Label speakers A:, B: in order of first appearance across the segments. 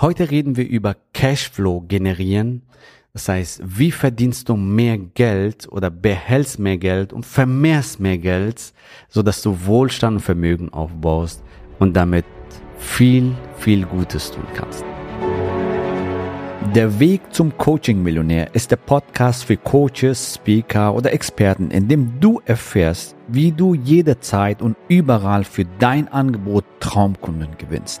A: Heute reden wir über Cashflow generieren. Das heißt, wie verdienst du mehr Geld oder behältst mehr Geld und vermehrst mehr Geld, so dass du Wohlstand und Vermögen aufbaust und damit viel, viel Gutes tun kannst. Der Weg zum Coaching-Millionär ist der Podcast für Coaches, Speaker oder Experten, in dem du erfährst, wie du jederzeit und überall für dein Angebot Traumkunden gewinnst.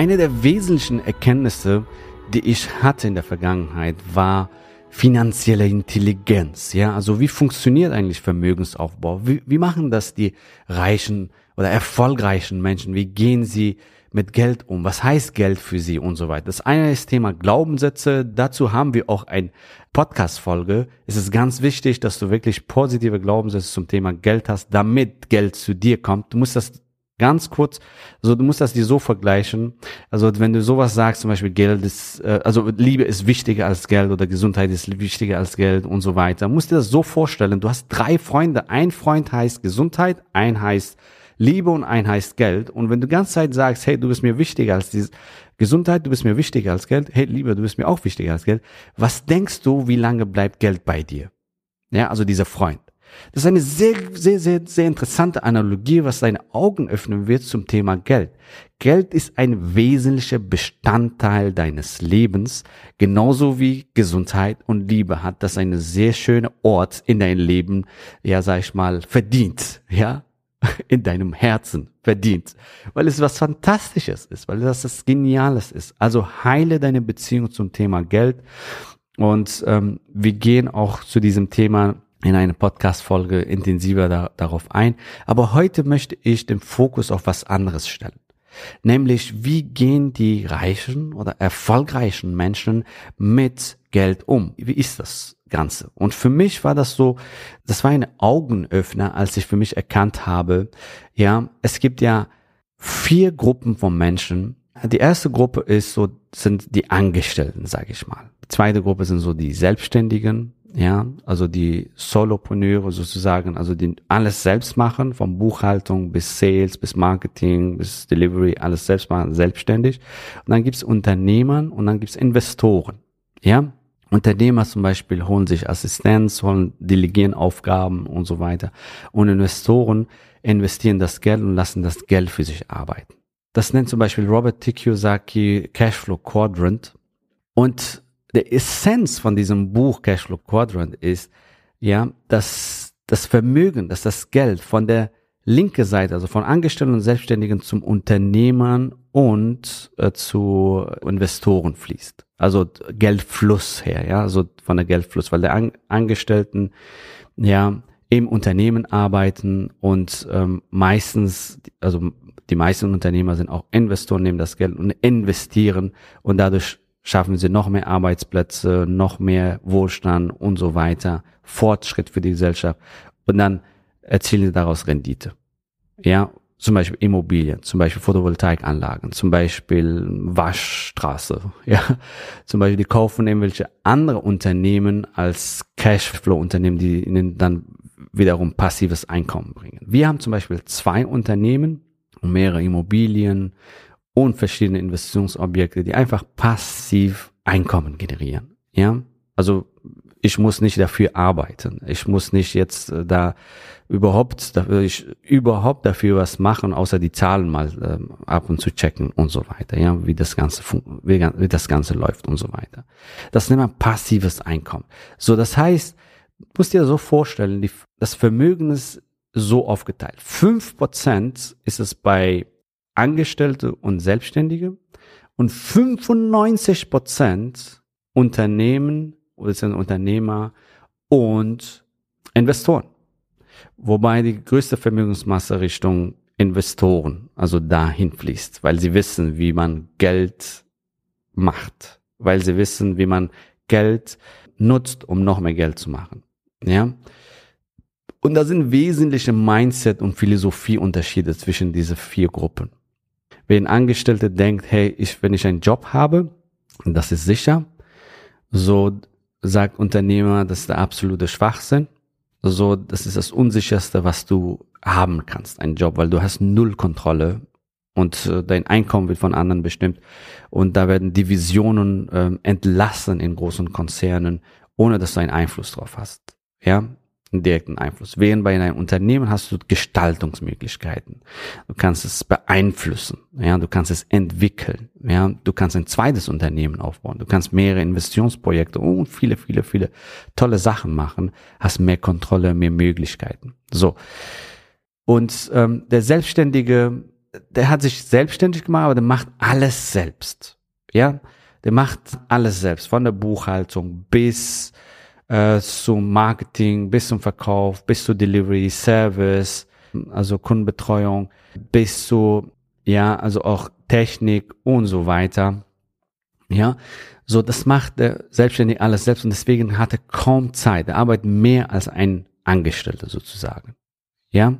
A: Eine der wesentlichen Erkenntnisse, die ich hatte in der Vergangenheit, war finanzielle Intelligenz. Ja, also wie funktioniert eigentlich Vermögensaufbau? Wie, wie machen das die reichen oder erfolgreichen Menschen? Wie gehen sie mit Geld um? Was heißt Geld für sie und so weiter? Das eine ist Thema Glaubenssätze. Dazu haben wir auch ein Podcast-Folge. Es ist ganz wichtig, dass du wirklich positive Glaubenssätze zum Thema Geld hast, damit Geld zu dir kommt. Du musst das Ganz kurz, also du musst das dir so vergleichen. Also wenn du sowas sagst, zum Beispiel Geld ist, äh, also Liebe ist wichtiger als Geld oder Gesundheit ist wichtiger als Geld und so weiter, musst dir das so vorstellen. Du hast drei Freunde. Ein Freund heißt Gesundheit, ein heißt Liebe und ein heißt Geld. Und wenn du die ganze Zeit sagst, hey, du bist mir wichtiger als dieses Gesundheit, du bist mir wichtiger als Geld, hey, Liebe, du bist mir auch wichtiger als Geld, was denkst du, wie lange bleibt Geld bei dir? Ja, also dieser Freund. Das ist eine sehr, sehr, sehr, sehr interessante Analogie, was deine Augen öffnen wird zum Thema Geld. Geld ist ein wesentlicher Bestandteil deines Lebens, genauso wie Gesundheit und Liebe hat das eine sehr schöne Ort in deinem Leben, ja, sag ich mal, verdient, ja, in deinem Herzen verdient, weil es was Fantastisches ist, weil das was Geniales ist. Also heile deine Beziehung zum Thema Geld und ähm, wir gehen auch zu diesem Thema in einer Podcast-Folge intensiver da, darauf ein. Aber heute möchte ich den Fokus auf was anderes stellen. Nämlich, wie gehen die reichen oder erfolgreichen Menschen mit Geld um? Wie ist das Ganze? Und für mich war das so, das war ein Augenöffner, als ich für mich erkannt habe, ja, es gibt ja vier Gruppen von Menschen. Die erste Gruppe ist so, sind die Angestellten, sage ich mal. Die zweite Gruppe sind so die Selbstständigen, ja, also die Solopreneure sozusagen, also die alles selbst machen, von Buchhaltung bis Sales, bis Marketing, bis Delivery, alles selbst machen, selbstständig. Und dann gibt's Unternehmer und dann gibt's Investoren, ja. Unternehmer zum Beispiel holen sich Assistenz, holen, delegieren Aufgaben und so weiter. Und Investoren investieren das Geld und lassen das Geld für sich arbeiten. Das nennt zum Beispiel Robert. Kiyosaki Cashflow Quadrant. Und der Essenz von diesem Buch Cashflow Quadrant ist, ja, dass das Vermögen, dass das Geld von der linke Seite, also von Angestellten und Selbstständigen zum Unternehmern und äh, zu Investoren fließt. Also Geldfluss her, ja, also von der Geldfluss, weil der An Angestellten ja im Unternehmen arbeiten und ähm, meistens, also die meisten Unternehmer sind auch Investoren, nehmen das Geld und investieren und dadurch schaffen sie noch mehr Arbeitsplätze, noch mehr Wohlstand und so weiter, Fortschritt für die Gesellschaft und dann erzielen sie daraus Rendite. Ja, zum Beispiel Immobilien, zum Beispiel Photovoltaikanlagen, zum Beispiel Waschstraße, ja, zum Beispiel die kaufen irgendwelche andere Unternehmen als Cashflow-Unternehmen, die ihnen dann wiederum passives Einkommen bringen. Wir haben zum Beispiel zwei Unternehmen und mehrere Immobilien und verschiedene Investitionsobjekte, die einfach passiv Einkommen generieren. Ja, also ich muss nicht dafür arbeiten. Ich muss nicht jetzt äh, da überhaupt dafür, ich, überhaupt dafür was machen, außer die Zahlen mal ähm, ab und zu checken und so weiter. Ja, wie das ganze wie das ganze läuft und so weiter. Das nennt man passives Einkommen. So, das heißt, musst dir so vorstellen, die, das Vermögen ist so aufgeteilt. Fünf Prozent ist es bei Angestellte und Selbstständige und 95 Prozent Unternehmen oder sind Unternehmer und Investoren. Wobei die größte Vermögensmasse Richtung Investoren, also dahin fließt, weil sie wissen, wie man Geld macht, weil sie wissen, wie man Geld nutzt, um noch mehr Geld zu machen. Ja. Und da sind wesentliche Mindset- und Philosophieunterschiede zwischen diese vier Gruppen. Wenn ein Angestellter denkt, hey, ich, wenn ich einen Job habe, das ist sicher, so sagt Unternehmer, das ist der absolute Schwachsinn. So, das ist das Unsicherste, was du haben kannst, einen Job, weil du hast null Kontrolle und äh, dein Einkommen wird von anderen bestimmt und da werden Divisionen äh, entlassen in großen Konzernen, ohne dass du einen Einfluss drauf hast. Ja, direkten Einfluss. Während bei einem Unternehmen hast du Gestaltungsmöglichkeiten. Du kannst es beeinflussen, ja, du kannst es entwickeln, ja, du kannst ein zweites Unternehmen aufbauen, du kannst mehrere Investitionsprojekte und viele, viele, viele tolle Sachen machen, hast mehr Kontrolle, mehr Möglichkeiten. So. Und ähm, der Selbstständige, der hat sich selbstständig gemacht, aber der macht alles selbst. Ja, der macht alles selbst, von der Buchhaltung bis äh, zum Marketing, bis zum Verkauf, bis zu Delivery, Service, also Kundenbetreuung, bis zu, ja, also auch Technik und so weiter. Ja, so das macht der Selbstständige alles selbst und deswegen hat er kaum Zeit. Er arbeitet mehr als ein Angestellter sozusagen. Ja.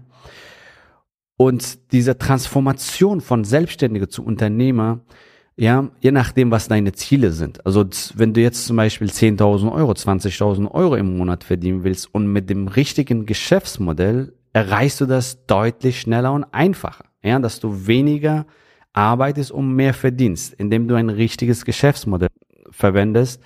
A: Und diese Transformation von Selbstständiger zu Unternehmer ja, je nachdem, was deine Ziele sind. Also wenn du jetzt zum Beispiel 10.000 Euro, 20.000 Euro im Monat verdienen willst und mit dem richtigen Geschäftsmodell erreichst du das deutlich schneller und einfacher. Ja, dass du weniger arbeitest und mehr verdienst, indem du ein richtiges Geschäftsmodell verwendest,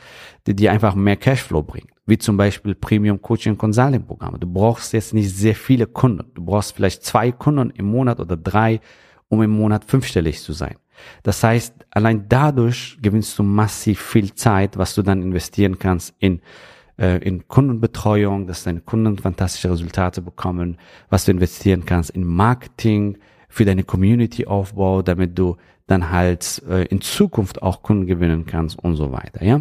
A: die dir einfach mehr Cashflow bringt. Wie zum Beispiel Premium Coaching Consulting Programme. Du brauchst jetzt nicht sehr viele Kunden. Du brauchst vielleicht zwei Kunden im Monat oder drei, um im Monat fünfstellig zu sein. Das heißt, allein dadurch gewinnst du massiv viel Zeit, was du dann investieren kannst in äh, in Kundenbetreuung, dass deine Kunden fantastische Resultate bekommen, was du investieren kannst in Marketing, für deine Community Aufbau, damit du dann halt äh, in Zukunft auch Kunden gewinnen kannst und so weiter, ja?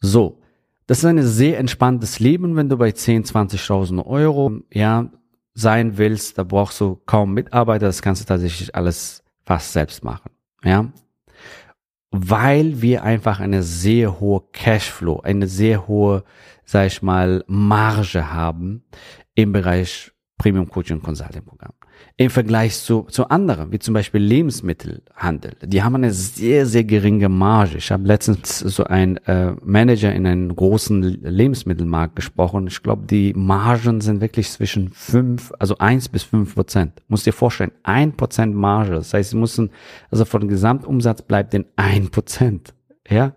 A: So. Das ist ein sehr entspanntes Leben, wenn du bei 10, 20.000 Euro, ja, sein willst. Da brauchst du kaum Mitarbeiter. Das kannst du tatsächlich alles fast selbst machen. Ja. Weil wir einfach eine sehr hohe Cashflow, eine sehr hohe, sag ich mal, Marge haben im Bereich Premium Coaching Consulting Programm im Vergleich zu, zu anderen, wie zum Beispiel Lebensmittelhandel. Die haben eine sehr, sehr geringe Marge. Ich habe letztens so ein äh, Manager in einem großen Lebensmittelmarkt gesprochen. Ich glaube, die Margen sind wirklich zwischen fünf, also eins bis fünf Prozent. Muss dir vorstellen, ein Prozent Marge. Das heißt, sie müssen, also von Gesamtumsatz bleibt in ein Prozent. Ja,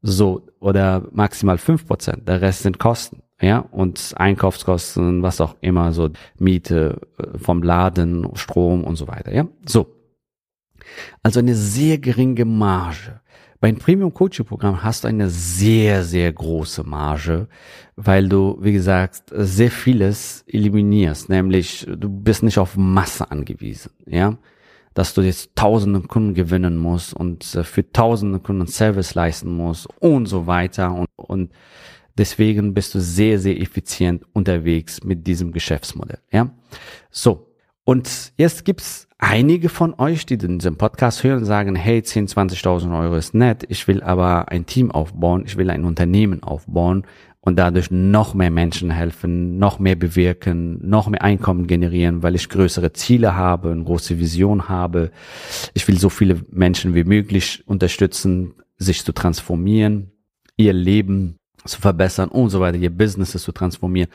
A: so, oder maximal fünf Prozent. Der Rest sind Kosten ja, und Einkaufskosten, was auch immer, so Miete äh, vom Laden, Strom und so weiter, ja. So. Also eine sehr geringe Marge. Beim Premium Coaching Programm hast du eine sehr, sehr große Marge, weil du, wie gesagt, sehr vieles eliminierst, nämlich du bist nicht auf Masse angewiesen, ja, dass du jetzt tausende Kunden gewinnen musst und äh, für tausende Kunden Service leisten musst und so weiter und, und Deswegen bist du sehr, sehr effizient unterwegs mit diesem Geschäftsmodell. Ja, so. Und jetzt gibt's einige von euch, die diesen Podcast hören und sagen, hey, 10, 20.000 Euro ist nett. Ich will aber ein Team aufbauen. Ich will ein Unternehmen aufbauen und dadurch noch mehr Menschen helfen, noch mehr bewirken, noch mehr Einkommen generieren, weil ich größere Ziele habe, eine große Vision habe. Ich will so viele Menschen wie möglich unterstützen, sich zu transformieren, ihr Leben zu verbessern und so weiter, ihr Business zu transformieren.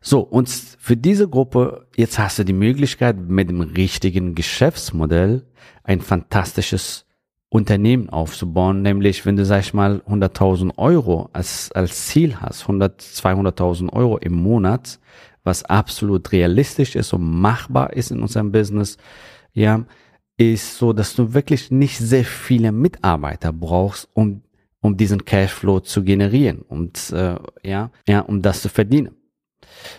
A: So, und für diese Gruppe, jetzt hast du die Möglichkeit, mit dem richtigen Geschäftsmodell ein fantastisches Unternehmen aufzubauen, nämlich wenn du, sag ich mal, 100.000 Euro als, als Ziel hast, 100, 200.000 Euro im Monat, was absolut realistisch ist und machbar ist in unserem Business, ja, ist so, dass du wirklich nicht sehr viele Mitarbeiter brauchst, um um diesen Cashflow zu generieren und äh, ja, ja, um das zu verdienen.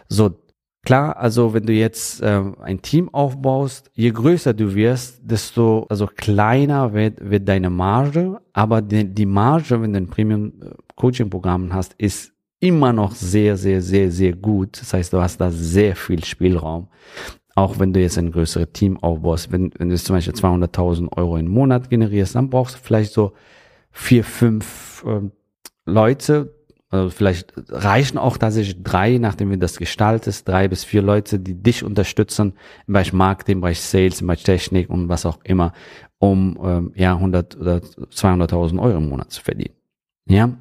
A: So klar, also wenn du jetzt äh, ein Team aufbaust, je größer du wirst, desto also kleiner wird, wird deine Marge, aber die, die Marge, wenn du ein Premium äh, Coaching Programm hast, ist immer noch sehr, sehr, sehr, sehr gut. Das heißt, du hast da sehr viel Spielraum. auch wenn du jetzt ein größeres Team aufbaust, wenn, wenn du zum Beispiel 200.000 Euro im Monat generierst, dann brauchst du vielleicht so vier, fünf äh, Leute, also vielleicht reichen auch tatsächlich drei, nachdem du das gestaltest, drei bis vier Leute, die dich unterstützen im Bereich Marketing, im Bereich Sales, im Bereich Technik und was auch immer, um ähm, ja 100 oder 200.000 Euro im Monat zu verdienen. Ja.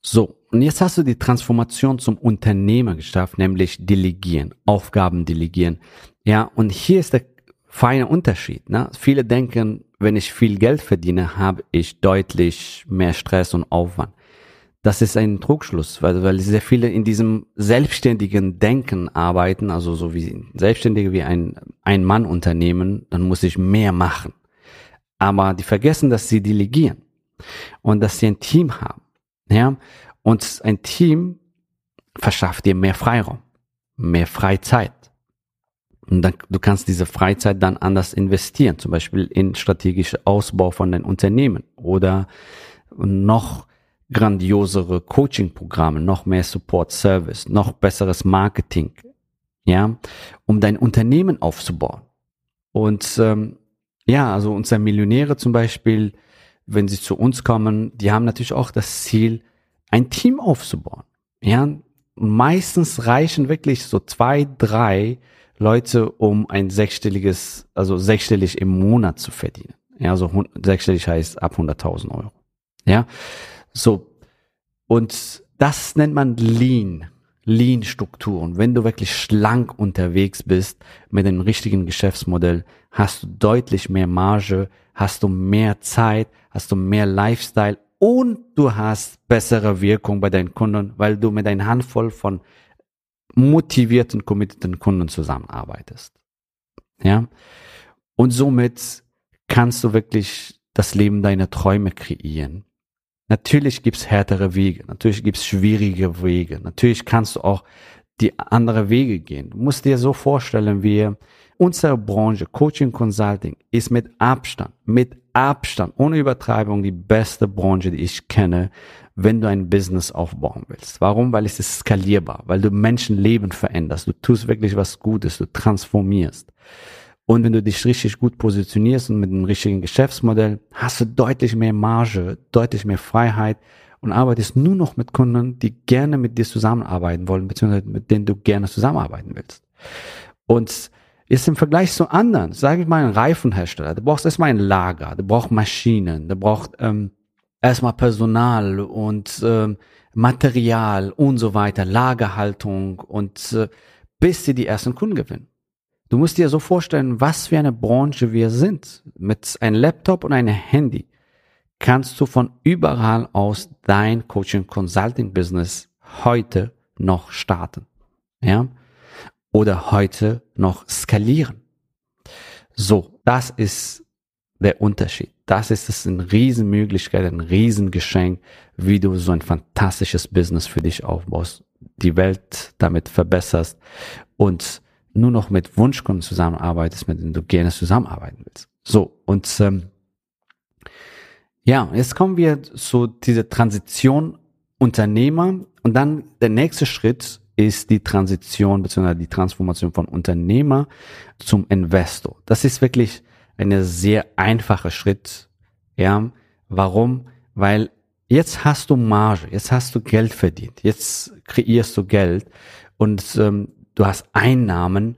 A: So, und jetzt hast du die Transformation zum Unternehmer geschafft, nämlich delegieren, Aufgaben delegieren. Ja, und hier ist der feine Unterschied. Ne? Viele denken, wenn ich viel Geld verdiene, habe ich deutlich mehr Stress und Aufwand. Das ist ein Trugschluss, weil, weil sehr viele in diesem selbstständigen Denken arbeiten, also so wie Selbstständige wie ein Ein-Mann-Unternehmen, dann muss ich mehr machen. Aber die vergessen, dass sie delegieren und dass sie ein Team haben. Ja, und ein Team verschafft dir mehr Freiraum, mehr Freizeit. Und dann, du kannst diese Freizeit dann anders investieren, zum Beispiel in strategische Ausbau von deinem Unternehmen oder noch grandiosere Coaching-Programme, noch mehr Support-Service, noch besseres Marketing, ja, um dein Unternehmen aufzubauen. Und ähm, ja, also unsere Millionäre zum Beispiel, wenn sie zu uns kommen, die haben natürlich auch das Ziel, ein Team aufzubauen. Ja, meistens reichen wirklich so zwei, drei Leute, um ein sechsstelliges, also sechsstellig im Monat zu verdienen. Ja, so sechsstellig heißt ab 100.000 Euro. Ja, so. Und das nennt man Lean. Lean-Strukturen. Wenn du wirklich schlank unterwegs bist mit einem richtigen Geschäftsmodell, hast du deutlich mehr Marge, hast du mehr Zeit, hast du mehr Lifestyle und du hast bessere Wirkung bei deinen Kunden, weil du mit einer Handvoll von motivierten, committeden Kunden zusammenarbeitest. Ja. Und somit kannst du wirklich das Leben deiner Träume kreieren. Natürlich gibt's härtere Wege, natürlich gibt's schwierige Wege, natürlich kannst du auch die andere Wege gehen. Du musst dir so vorstellen, wie unsere Branche Coaching Consulting ist mit Abstand, mit Abstand, ohne Übertreibung die beste Branche, die ich kenne, wenn du ein Business aufbauen willst. Warum? Weil es ist skalierbar, weil du Menschenleben veränderst, du tust wirklich was Gutes, du transformierst. Und wenn du dich richtig gut positionierst und mit einem richtigen Geschäftsmodell, hast du deutlich mehr Marge, deutlich mehr Freiheit und arbeitest nur noch mit Kunden, die gerne mit dir zusammenarbeiten wollen, beziehungsweise mit denen du gerne zusammenarbeiten willst. Und ist im Vergleich zu anderen, sage ich mal, ein Reifenhersteller, du brauchst erstmal ein Lager, du brauchst Maschinen, du brauchst ähm, erstmal Personal und ähm, Material und so weiter, Lagerhaltung und äh, bis sie die ersten Kunden gewinnen. Du musst dir so vorstellen, was für eine Branche wir sind. Mit einem Laptop und einem Handy kannst du von überall aus dein Coaching Consulting Business heute noch starten. Ja? Oder heute noch skalieren. So, das ist der Unterschied. Das ist es eine Riesenmöglichkeit, ein Riesengeschenk, wie du so ein fantastisches Business für dich aufbaust, die Welt damit verbesserst und nur noch mit Wunschkunden zusammenarbeitest, mit denen du gerne zusammenarbeiten willst. So, und ähm, ja, jetzt kommen wir zu dieser Transition Unternehmer und dann der nächste Schritt ist die Transition bzw. die Transformation von Unternehmer zum Investor. Das ist wirklich ein sehr einfacher Schritt. Ja, warum? Weil jetzt hast du Marge, jetzt hast du Geld verdient, jetzt kreierst du Geld und ähm, du hast Einnahmen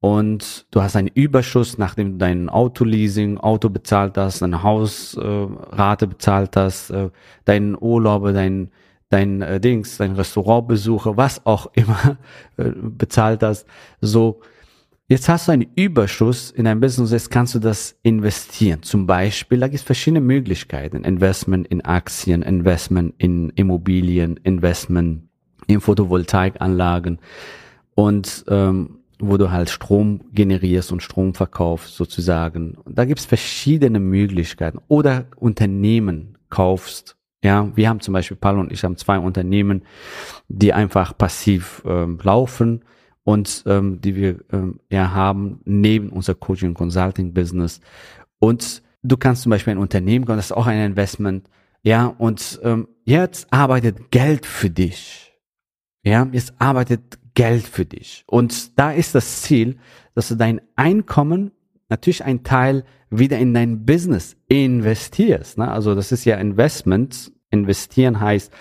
A: und du hast einen Überschuss, nachdem du dein Autoleasing, Auto bezahlt hast, deine Hausrate äh, bezahlt hast, äh, deinen Urlaube, dein dein äh, Dings, dein Restaurantbesuche, was auch immer äh, bezahlt hast, so Jetzt hast du einen Überschuss in dein Business, jetzt kannst du das investieren. Zum Beispiel, da gibt es verschiedene Möglichkeiten. Investment in Aktien, Investment in Immobilien, Investment in Photovoltaikanlagen und ähm, wo du halt Strom generierst und Strom verkaufst sozusagen. Da gibt es verschiedene Möglichkeiten. Oder Unternehmen kaufst. Ja, wir haben zum Beispiel, Paul und ich haben zwei Unternehmen, die einfach passiv ähm, laufen und ähm, die wir ähm, ja haben neben unser Coaching Consulting Business. Und du kannst zum Beispiel ein Unternehmen, das ist auch ein Investment, ja, und ähm, jetzt arbeitet Geld für dich. Ja, jetzt arbeitet Geld für dich. Und da ist das Ziel, dass du dein Einkommen natürlich ein Teil wieder in dein Business investierst. Ne? Also das ist ja Investment. Investieren heißt,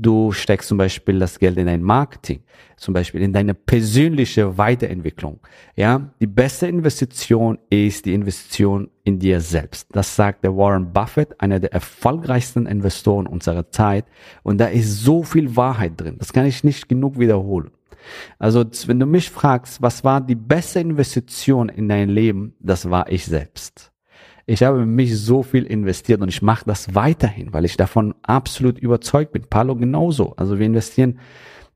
A: du steckst zum Beispiel das Geld in dein Marketing, zum Beispiel in deine persönliche Weiterentwicklung. Ja, die beste Investition ist die Investition in dir selbst. Das sagt der Warren Buffett, einer der erfolgreichsten Investoren unserer Zeit. Und da ist so viel Wahrheit drin. Das kann ich nicht genug wiederholen. Also, wenn du mich fragst, was war die beste Investition in dein Leben, das war ich selbst. Ich habe mich so viel investiert und ich mache das weiterhin, weil ich davon absolut überzeugt bin. Palo genauso. Also wir investieren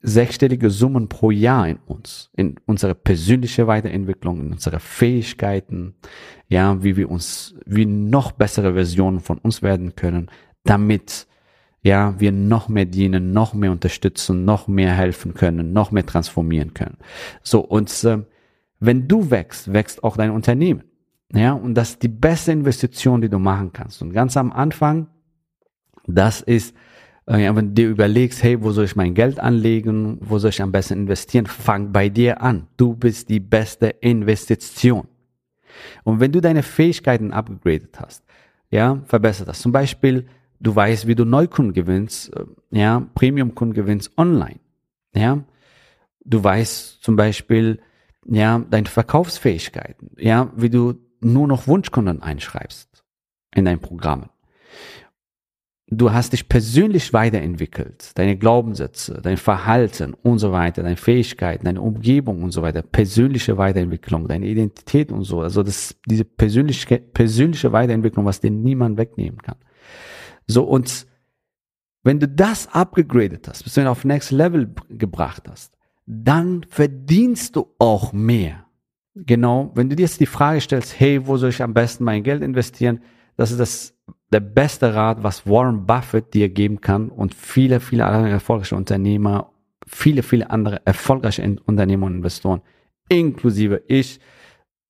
A: sechsstellige Summen pro Jahr in uns, in unsere persönliche Weiterentwicklung, in unsere Fähigkeiten, ja, wie wir uns, wie noch bessere Versionen von uns werden können, damit ja, wir noch mehr dienen, noch mehr unterstützen, noch mehr helfen können, noch mehr transformieren können. So, und äh, wenn du wächst, wächst auch dein Unternehmen. Ja, und das ist die beste Investition, die du machen kannst. Und ganz am Anfang, das ist, äh, wenn du dir überlegst, hey, wo soll ich mein Geld anlegen, wo soll ich am besten investieren, fang bei dir an. Du bist die beste Investition. Und wenn du deine Fähigkeiten upgradet hast, ja, verbessert das. Zum Beispiel, Du weißt, wie du Neukunden gewinnst, äh, ja, Premium-Kunden gewinnst online, ja. Du weißt zum Beispiel, ja, deine Verkaufsfähigkeiten, ja, wie du nur noch Wunschkunden einschreibst in dein Programm. Du hast dich persönlich weiterentwickelt, deine Glaubenssätze, dein Verhalten und so weiter, deine Fähigkeiten, deine Umgebung und so weiter, persönliche Weiterentwicklung, deine Identität und so. Also das, diese persönliche, persönliche Weiterentwicklung, was dir niemand wegnehmen kann. So, und wenn du das abgegradet hast, bis du ihn auf Next Level gebracht hast, dann verdienst du auch mehr. Genau, wenn du dir jetzt die Frage stellst, hey, wo soll ich am besten mein Geld investieren? Das ist das, der beste Rat, was Warren Buffett dir geben kann und viele, viele andere erfolgreiche Unternehmer, viele, viele andere erfolgreiche Unternehmer und Investoren, inklusive ich,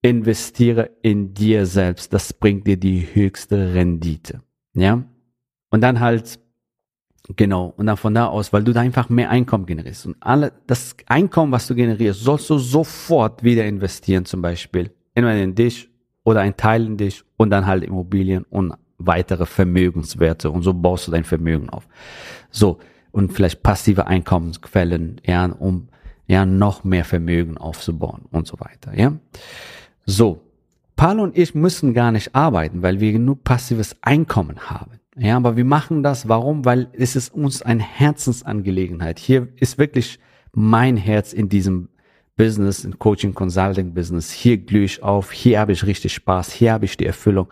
A: investiere in dir selbst. Das bringt dir die höchste Rendite. Ja? Und dann halt, genau, und dann von da aus, weil du da einfach mehr Einkommen generierst. Und alle, das Einkommen, was du generierst, sollst du sofort wieder investieren, zum Beispiel. Entweder in dich oder ein Teil in dich und dann halt Immobilien und weitere Vermögenswerte. Und so baust du dein Vermögen auf. So. Und vielleicht passive Einkommensquellen, ja, um, ja, noch mehr Vermögen aufzubauen und so weiter, ja. So. Paul und ich müssen gar nicht arbeiten, weil wir genug passives Einkommen haben. Ja, aber wir machen das. Warum? Weil es ist uns eine Herzensangelegenheit. Hier ist wirklich mein Herz in diesem Business, in Coaching Consulting Business. Hier glühe ich auf. Hier habe ich richtig Spaß. Hier habe ich die Erfüllung.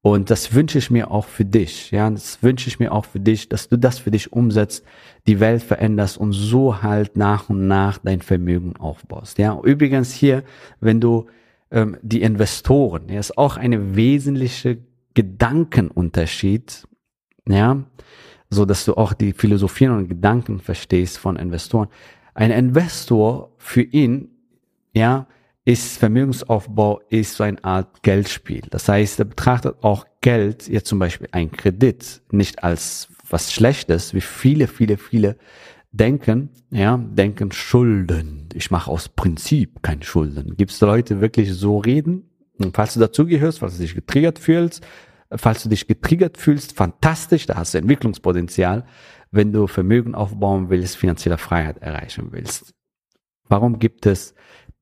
A: Und das wünsche ich mir auch für dich. Ja, das wünsche ich mir auch für dich, dass du das für dich umsetzt, die Welt veränderst und so halt nach und nach dein Vermögen aufbaust. Ja, übrigens hier, wenn du ähm, die Investoren, ja, ist auch eine wesentliche Gedankenunterschied ja, so dass du auch die Philosophien und Gedanken verstehst von Investoren. Ein Investor für ihn, ja, ist Vermögensaufbau ist so eine Art Geldspiel. Das heißt, er betrachtet auch Geld, jetzt zum Beispiel ein Kredit, nicht als was Schlechtes, wie viele, viele, viele denken, ja, denken Schulden. Ich mache aus Prinzip keine Schulden. Gibt es Leute wirklich so reden? Und falls du dazugehörst, falls du dich getriggert fühlst, Falls du dich getriggert fühlst, fantastisch, da hast du Entwicklungspotenzial, wenn du Vermögen aufbauen willst, finanzielle Freiheit erreichen willst. Warum gibt es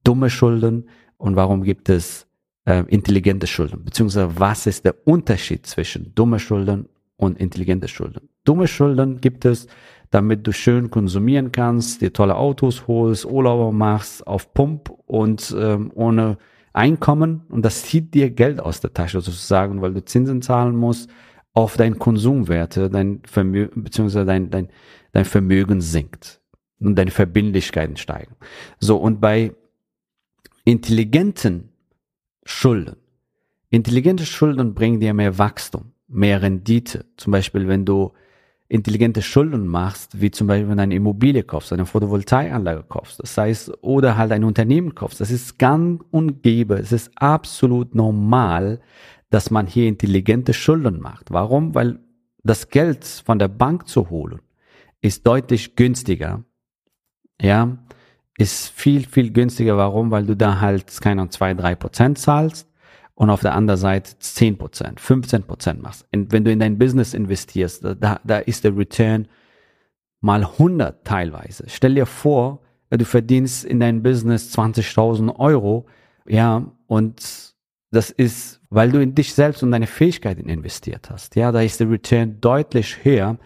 A: dumme Schulden und warum gibt es äh, intelligente Schulden? Beziehungsweise was ist der Unterschied zwischen dumme Schulden und intelligente Schulden? Dumme Schulden gibt es, damit du schön konsumieren kannst, dir tolle Autos holst, Urlauber machst auf Pump und ähm, ohne Einkommen und das zieht dir Geld aus der Tasche sozusagen, weil du Zinsen zahlen musst auf dein Konsumwerte, dein Vermögen, beziehungsweise dein, dein, dein Vermögen sinkt und deine Verbindlichkeiten steigen. So, und bei intelligenten Schulden, intelligente Schulden bringen dir mehr Wachstum, mehr Rendite. Zum Beispiel, wenn du intelligente Schulden machst, wie zum Beispiel wenn du eine Immobilie kaufst, eine Photovoltaikanlage kaufst, das heißt, oder halt ein Unternehmen kaufst, das ist gang und gäbe, es ist absolut normal, dass man hier intelligente Schulden macht. Warum? Weil das Geld von der Bank zu holen ist deutlich günstiger, ja, ist viel, viel günstiger. Warum? Weil du da halt, keine 2, 3 Prozent zahlst und auf der anderen Seite 10 Prozent, 15 Prozent machst. Und wenn du in dein Business investierst, da, da ist der Return mal 100 teilweise. Stell dir vor, du verdienst in dein Business 20.000 Euro, ja, und das ist, weil du in dich selbst und deine Fähigkeiten investiert hast. Ja, da ist der Return deutlich höher.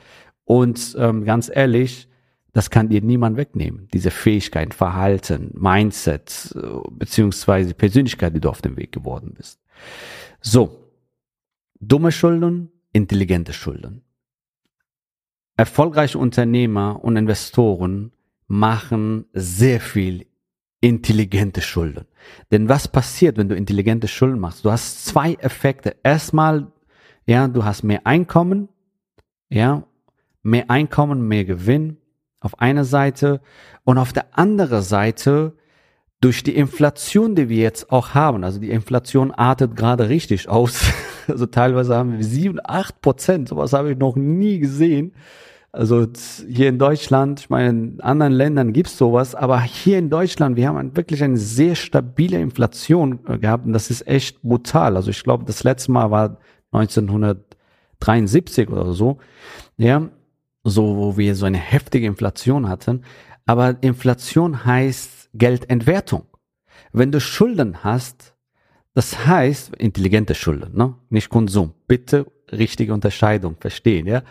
A: Und ähm, ganz ehrlich, das kann dir niemand wegnehmen. Diese Fähigkeiten, Verhalten, Mindset, äh, beziehungsweise Persönlichkeit, die du auf dem Weg geworden bist. So. Dumme Schulden, intelligente Schulden. Erfolgreiche Unternehmer und Investoren machen sehr viel intelligente Schulden. Denn was passiert, wenn du intelligente Schulden machst? Du hast zwei Effekte. Erstmal, ja, du hast mehr Einkommen, ja, mehr Einkommen, mehr Gewinn auf einer Seite und auf der anderen Seite durch die Inflation, die wir jetzt auch haben, also die Inflation artet gerade richtig aus. Also teilweise haben wir sieben, acht Prozent, sowas habe ich noch nie gesehen. Also hier in Deutschland, ich meine, in anderen Ländern gibt's sowas, aber hier in Deutschland, wir haben wirklich eine sehr stabile Inflation äh, gehabt und das ist echt brutal. Also ich glaube, das letzte Mal war 1973 oder so. Ja, so wo wir so eine heftige Inflation hatten. Aber Inflation heißt Geldentwertung. Wenn du Schulden hast, das heißt intelligente Schulden, ne? nicht Konsum. Bitte richtige Unterscheidung verstehen. Ja,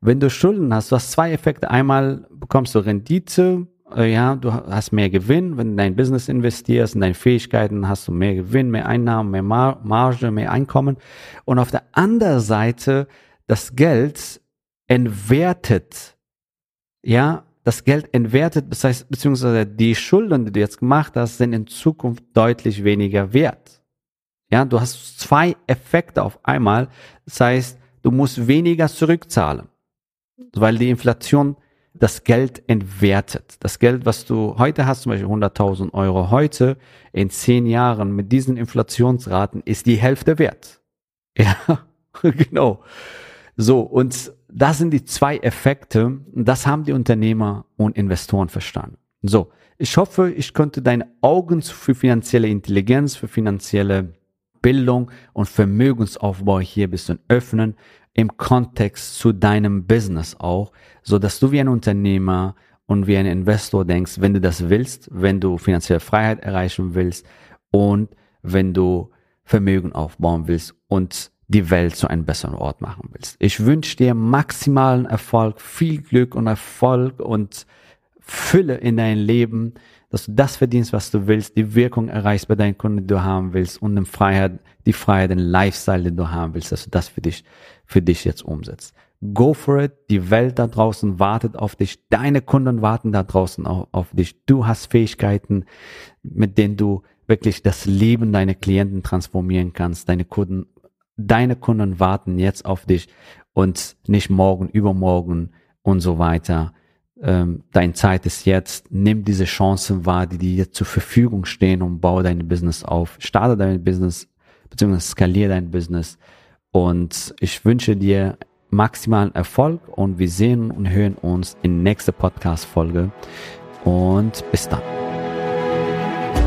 A: wenn du Schulden hast, du hast zwei Effekte. Einmal bekommst du Rendite, äh, ja, du hast mehr Gewinn, wenn du in dein Business investierst, in deine Fähigkeiten hast du mehr Gewinn, mehr Einnahmen, mehr Marge, mehr Einkommen. Und auf der anderen Seite das Geld entwertet, ja, das Geld entwertet, das heißt, beziehungsweise die Schulden, die du jetzt gemacht hast, sind in Zukunft deutlich weniger wert. Ja, du hast zwei Effekte auf einmal. Das heißt, du musst weniger zurückzahlen, weil die Inflation das Geld entwertet. Das Geld, was du heute hast, zum Beispiel 100.000 Euro heute, in zehn Jahren mit diesen Inflationsraten ist die Hälfte wert. Ja, genau. So, und das sind die zwei Effekte. Das haben die Unternehmer und Investoren verstanden. So, ich hoffe, ich konnte deine Augen für finanzielle Intelligenz, für finanzielle Bildung und Vermögensaufbau hier ein bisschen öffnen im Kontext zu deinem Business auch, so dass du wie ein Unternehmer und wie ein Investor denkst, wenn du das willst, wenn du finanzielle Freiheit erreichen willst und wenn du Vermögen aufbauen willst und die Welt zu einem besseren Ort machen willst. Ich wünsche dir maximalen Erfolg, viel Glück und Erfolg und Fülle in dein Leben, dass du das verdienst, was du willst, die Wirkung erreichst bei deinen Kunden, die du haben willst und die Freiheit, die Freiheit, den Lifestyle, den du haben willst, dass du das für dich, für dich jetzt umsetzt. Go for it. Die Welt da draußen wartet auf dich. Deine Kunden warten da draußen auf, auf dich. Du hast Fähigkeiten, mit denen du wirklich das Leben deiner Klienten transformieren kannst, deine Kunden deine Kunden warten jetzt auf dich und nicht morgen, übermorgen und so weiter. Ähm, dein Zeit ist jetzt. Nimm diese Chancen wahr, die dir zur Verfügung stehen und baue dein Business auf. Starte dein Business beziehungsweise skaliere dein Business. Und ich wünsche dir maximalen Erfolg und wir sehen und hören uns in nächster Podcast-Folge. Und bis dann.